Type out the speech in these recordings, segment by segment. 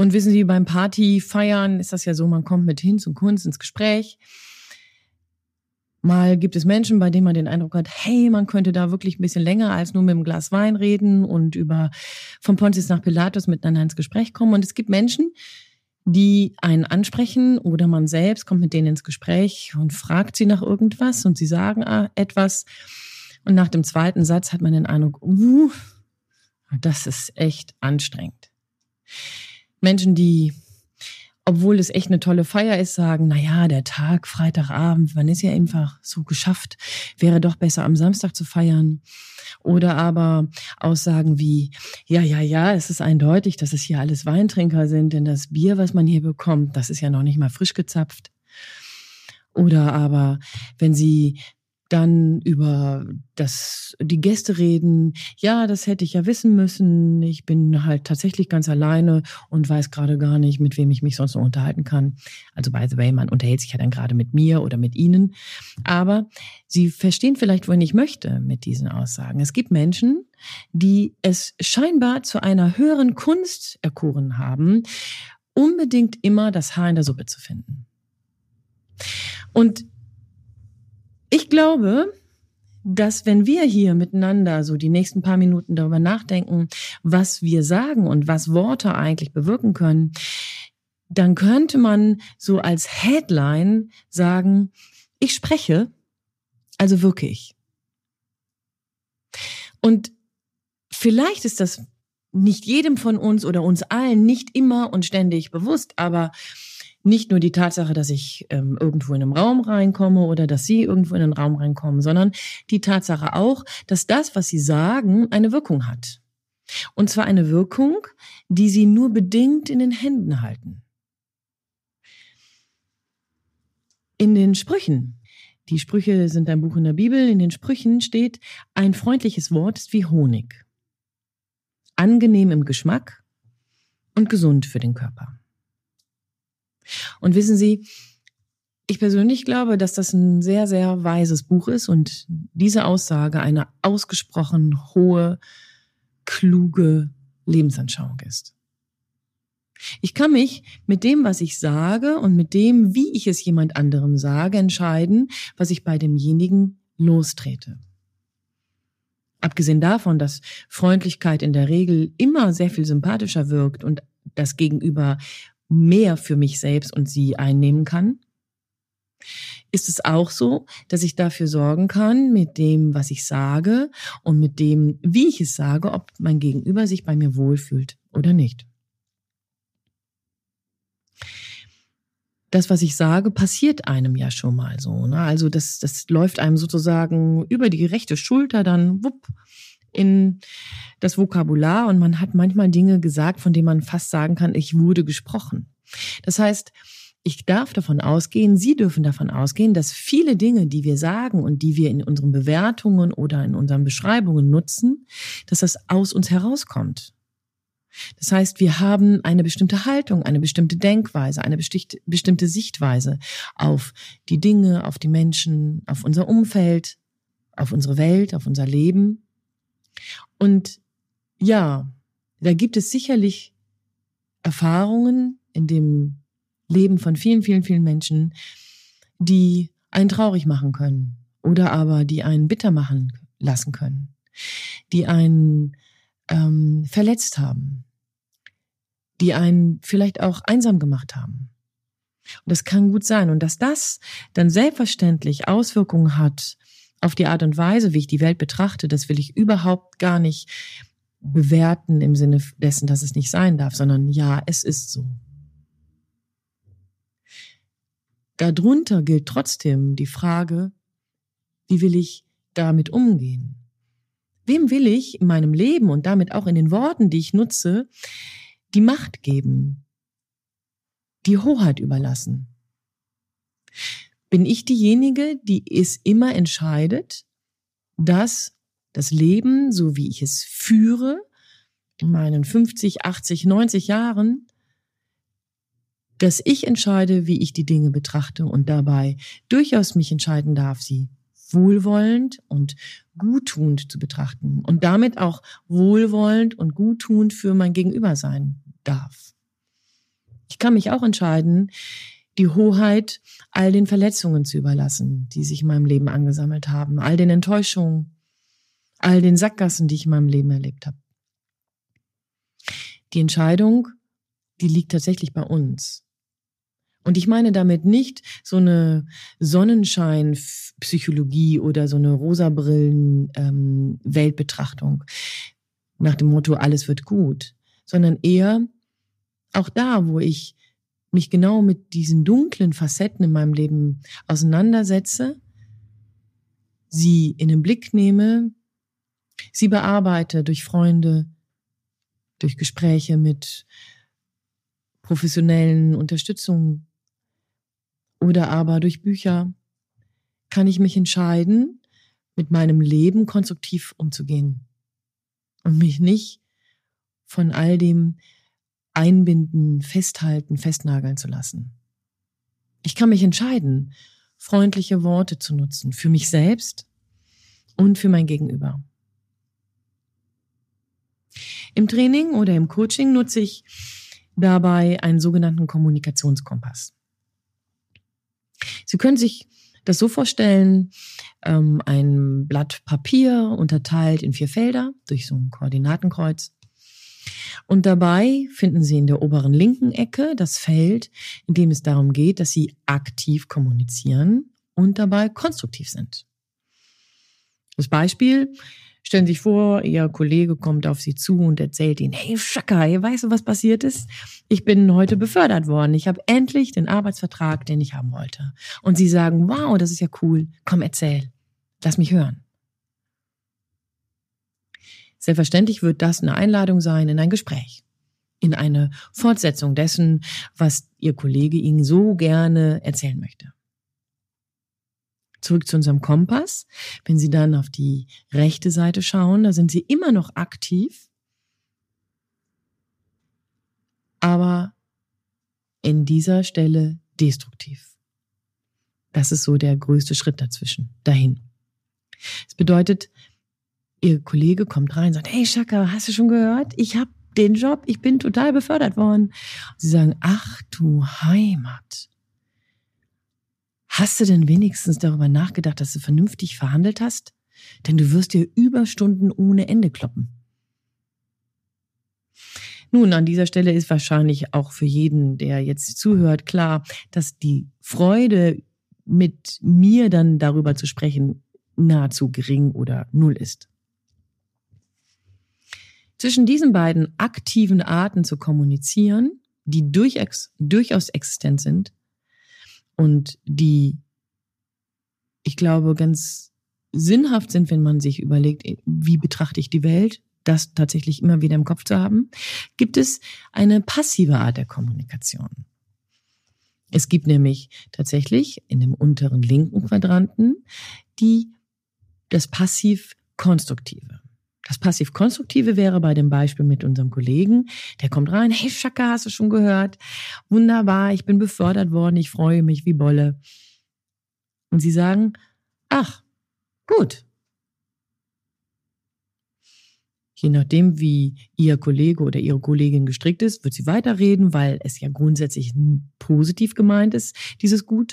Und wissen Sie, beim Party feiern ist das ja so, man kommt mit Hinz und Kunst ins Gespräch. Mal gibt es Menschen, bei denen man den Eindruck hat, hey, man könnte da wirklich ein bisschen länger als nur mit einem Glas Wein reden und über von Pontius nach Pilatus miteinander ins Gespräch kommen. Und es gibt Menschen, die einen ansprechen oder man selbst kommt mit denen ins Gespräch und fragt sie nach irgendwas und sie sagen ah, etwas. Und nach dem zweiten Satz hat man den Eindruck, uh, das ist echt anstrengend. Menschen, die obwohl es echt eine tolle Feier ist, sagen, na ja, der Tag, Freitagabend, man ist ja einfach so geschafft, wäre doch besser am Samstag zu feiern. Oder aber Aussagen wie, ja, ja, ja, es ist eindeutig, dass es hier alles Weintrinker sind, denn das Bier, was man hier bekommt, das ist ja noch nicht mal frisch gezapft. Oder aber, wenn sie dann über das, die Gäste reden. Ja, das hätte ich ja wissen müssen. Ich bin halt tatsächlich ganz alleine und weiß gerade gar nicht, mit wem ich mich sonst noch unterhalten kann. Also by the way, man unterhält sich ja dann gerade mit mir oder mit Ihnen. Aber Sie verstehen vielleicht, wohin ich möchte mit diesen Aussagen. Es gibt Menschen, die es scheinbar zu einer höheren Kunst erkoren haben, unbedingt immer das Haar in der Suppe zu finden. Und ich glaube, dass wenn wir hier miteinander so die nächsten paar Minuten darüber nachdenken, was wir sagen und was Worte eigentlich bewirken können, dann könnte man so als Headline sagen, ich spreche, also wirklich. Und vielleicht ist das nicht jedem von uns oder uns allen nicht immer und ständig bewusst, aber nicht nur die Tatsache, dass ich ähm, irgendwo in einen Raum reinkomme oder dass Sie irgendwo in einen Raum reinkommen, sondern die Tatsache auch, dass das, was Sie sagen, eine Wirkung hat. Und zwar eine Wirkung, die Sie nur bedingt in den Händen halten. In den Sprüchen, die Sprüche sind ein Buch in der Bibel, in den Sprüchen steht, ein freundliches Wort ist wie Honig. Angenehm im Geschmack und gesund für den Körper. Und wissen Sie, ich persönlich glaube, dass das ein sehr, sehr weises Buch ist und diese Aussage eine ausgesprochen hohe, kluge Lebensanschauung ist. Ich kann mich mit dem, was ich sage und mit dem, wie ich es jemand anderem sage, entscheiden, was ich bei demjenigen lostrete. Abgesehen davon, dass Freundlichkeit in der Regel immer sehr viel sympathischer wirkt und das Gegenüber mehr für mich selbst und sie einnehmen kann? Ist es auch so, dass ich dafür sorgen kann, mit dem, was ich sage und mit dem, wie ich es sage, ob mein Gegenüber sich bei mir wohlfühlt oder nicht? das, was ich sage, passiert einem ja schon mal so. Ne? Also das, das läuft einem sozusagen über die rechte Schulter dann wupp in das Vokabular und man hat manchmal Dinge gesagt, von denen man fast sagen kann, ich wurde gesprochen. Das heißt, ich darf davon ausgehen, Sie dürfen davon ausgehen, dass viele Dinge, die wir sagen und die wir in unseren Bewertungen oder in unseren Beschreibungen nutzen, dass das aus uns herauskommt. Das heißt, wir haben eine bestimmte Haltung, eine bestimmte Denkweise, eine bestimmte Sichtweise auf die Dinge, auf die Menschen, auf unser Umfeld, auf unsere Welt, auf unser Leben. Und ja, da gibt es sicherlich Erfahrungen in dem Leben von vielen, vielen, vielen Menschen, die einen traurig machen können oder aber die einen bitter machen lassen können, die einen ähm, verletzt haben, die einen vielleicht auch einsam gemacht haben. Und das kann gut sein. Und dass das dann selbstverständlich Auswirkungen hat auf die Art und Weise, wie ich die Welt betrachte, das will ich überhaupt gar nicht bewerten im Sinne dessen, dass es nicht sein darf, sondern ja, es ist so. Darunter gilt trotzdem die Frage, wie will ich damit umgehen? Wem will ich in meinem Leben und damit auch in den Worten, die ich nutze, die Macht geben, die Hoheit überlassen. Bin ich diejenige, die es immer entscheidet, dass das Leben, so wie ich es führe, in meinen 50, 80, 90 Jahren, dass ich entscheide, wie ich die Dinge betrachte und dabei durchaus mich entscheiden darf, sie wohlwollend und guttunend zu betrachten und damit auch wohlwollend und guttunend für mein Gegenüber sein darf. Ich kann mich auch entscheiden, die Hoheit all den Verletzungen zu überlassen, die sich in meinem Leben angesammelt haben, all den Enttäuschungen, all den Sackgassen, die ich in meinem Leben erlebt habe. Die Entscheidung, die liegt tatsächlich bei uns. Und ich meine damit nicht so eine Sonnenschein-Psychologie oder so eine Rosabrillen-Weltbetrachtung ähm, nach dem Motto, alles wird gut, sondern eher auch da, wo ich mich genau mit diesen dunklen Facetten in meinem Leben auseinandersetze, sie in den Blick nehme, sie bearbeite durch Freunde, durch Gespräche mit professionellen Unterstützungen oder aber durch Bücher, kann ich mich entscheiden, mit meinem Leben konstruktiv umzugehen und mich nicht von all dem einbinden, festhalten, festnageln zu lassen. Ich kann mich entscheiden, freundliche Worte zu nutzen für mich selbst und für mein Gegenüber. Im Training oder im Coaching nutze ich dabei einen sogenannten Kommunikationskompass. Sie können sich das so vorstellen, ähm, ein Blatt Papier unterteilt in vier Felder durch so ein Koordinatenkreuz. Und dabei finden Sie in der oberen linken Ecke das Feld, in dem es darum geht, dass Sie aktiv kommunizieren und dabei konstruktiv sind. Das Beispiel, Stellen Sie sich vor, Ihr Kollege kommt auf Sie zu und erzählt Ihnen, hey Schaka, weißt du, was passiert ist? Ich bin heute befördert worden. Ich habe endlich den Arbeitsvertrag, den ich haben wollte. Und Sie sagen, wow, das ist ja cool. Komm, erzähl. Lass mich hören. Selbstverständlich wird das eine Einladung sein in ein Gespräch, in eine Fortsetzung dessen, was Ihr Kollege Ihnen so gerne erzählen möchte. Zurück zu unserem Kompass. Wenn Sie dann auf die rechte Seite schauen, da sind Sie immer noch aktiv, aber in dieser Stelle destruktiv. Das ist so der größte Schritt dazwischen, dahin. Es bedeutet, Ihr Kollege kommt rein und sagt, hey Shaka, hast du schon gehört? Ich habe den Job, ich bin total befördert worden. Sie sagen, ach du Heimat. Hast du denn wenigstens darüber nachgedacht, dass du vernünftig verhandelt hast? Denn du wirst dir Überstunden ohne Ende kloppen. Nun, an dieser Stelle ist wahrscheinlich auch für jeden, der jetzt zuhört, klar, dass die Freude, mit mir dann darüber zu sprechen, nahezu gering oder null ist. Zwischen diesen beiden aktiven Arten zu kommunizieren, die durchaus existent sind, und die, ich glaube, ganz sinnhaft sind, wenn man sich überlegt, wie betrachte ich die Welt, das tatsächlich immer wieder im Kopf zu haben, gibt es eine passive Art der Kommunikation. Es gibt nämlich tatsächlich in dem unteren linken Quadranten die, das passiv-konstruktive. Das Passiv-Konstruktive wäre bei dem Beispiel mit unserem Kollegen, der kommt rein, hey Schaka, hast du schon gehört? Wunderbar, ich bin befördert worden, ich freue mich wie Bolle. Und sie sagen, ach, gut. Je nachdem, wie Ihr Kollege oder Ihre Kollegin gestrickt ist, wird sie weiterreden, weil es ja grundsätzlich positiv gemeint ist, dieses Gut.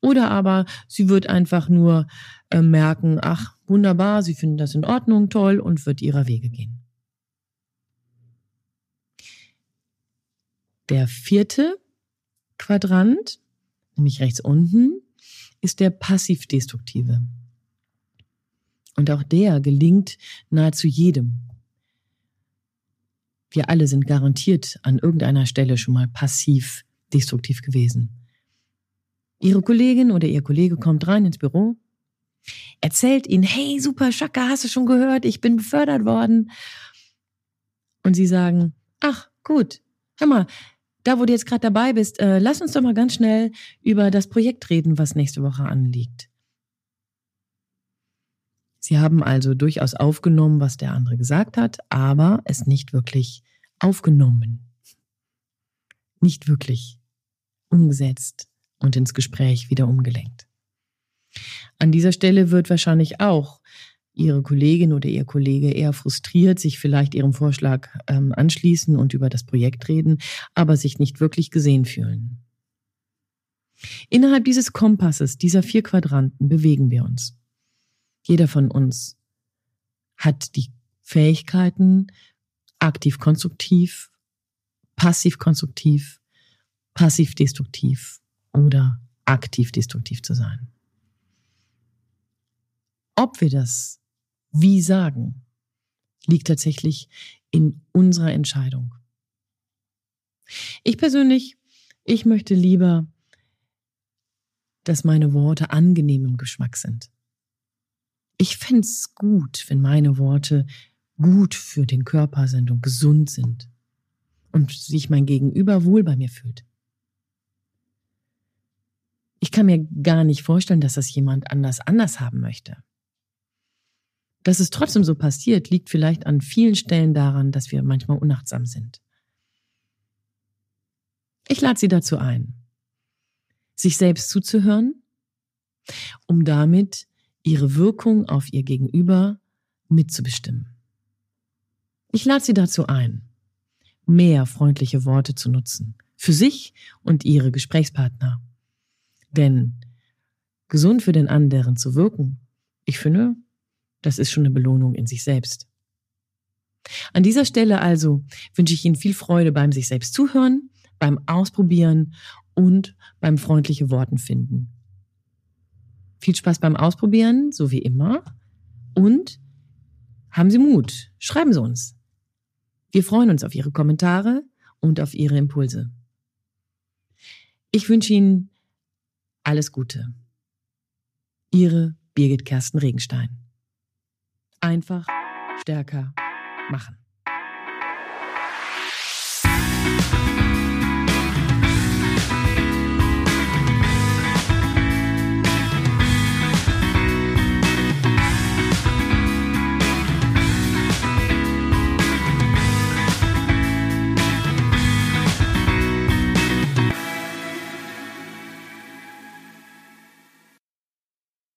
Oder aber sie wird einfach nur äh, merken, ach, wunderbar, sie finden das in Ordnung, toll und wird ihrer Wege gehen. Der vierte Quadrant, nämlich rechts unten, ist der passiv-destruktive. Und auch der gelingt nahezu jedem. Wir alle sind garantiert an irgendeiner Stelle schon mal passiv-destruktiv gewesen. Ihre Kollegin oder Ihr Kollege kommt rein ins Büro erzählt ihnen, hey, super Schaka, hast du schon gehört, ich bin befördert worden. Und sie sagen, ach, gut, hör mal, da wo du jetzt gerade dabei bist, äh, lass uns doch mal ganz schnell über das Projekt reden, was nächste Woche anliegt. Sie haben also durchaus aufgenommen, was der andere gesagt hat, aber es nicht wirklich aufgenommen. Nicht wirklich umgesetzt und ins Gespräch wieder umgelenkt. An dieser Stelle wird wahrscheinlich auch Ihre Kollegin oder Ihr Kollege eher frustriert, sich vielleicht Ihrem Vorschlag ähm, anschließen und über das Projekt reden, aber sich nicht wirklich gesehen fühlen. Innerhalb dieses Kompasses, dieser vier Quadranten bewegen wir uns. Jeder von uns hat die Fähigkeiten, aktiv konstruktiv, passiv konstruktiv, passiv destruktiv oder aktiv destruktiv zu sein. Ob wir das wie sagen, liegt tatsächlich in unserer Entscheidung. Ich persönlich, ich möchte lieber, dass meine Worte angenehm im Geschmack sind. Ich fände es gut, wenn meine Worte gut für den Körper sind und gesund sind und sich mein Gegenüber wohl bei mir fühlt. Ich kann mir gar nicht vorstellen, dass das jemand anders anders haben möchte. Dass es trotzdem so passiert, liegt vielleicht an vielen Stellen daran, dass wir manchmal unachtsam sind. Ich lade Sie dazu ein, sich selbst zuzuhören, um damit ihre Wirkung auf ihr Gegenüber mitzubestimmen. Ich lade Sie dazu ein, mehr freundliche Worte zu nutzen, für sich und Ihre Gesprächspartner. Denn gesund für den anderen zu wirken, ich finde, das ist schon eine Belohnung in sich selbst. An dieser Stelle also wünsche ich Ihnen viel Freude beim sich selbst zuhören, beim Ausprobieren und beim freundliche Worten finden. Viel Spaß beim Ausprobieren, so wie immer. Und haben Sie Mut. Schreiben Sie uns. Wir freuen uns auf Ihre Kommentare und auf Ihre Impulse. Ich wünsche Ihnen alles Gute. Ihre Birgit Kersten Regenstein. Einfach stärker machen.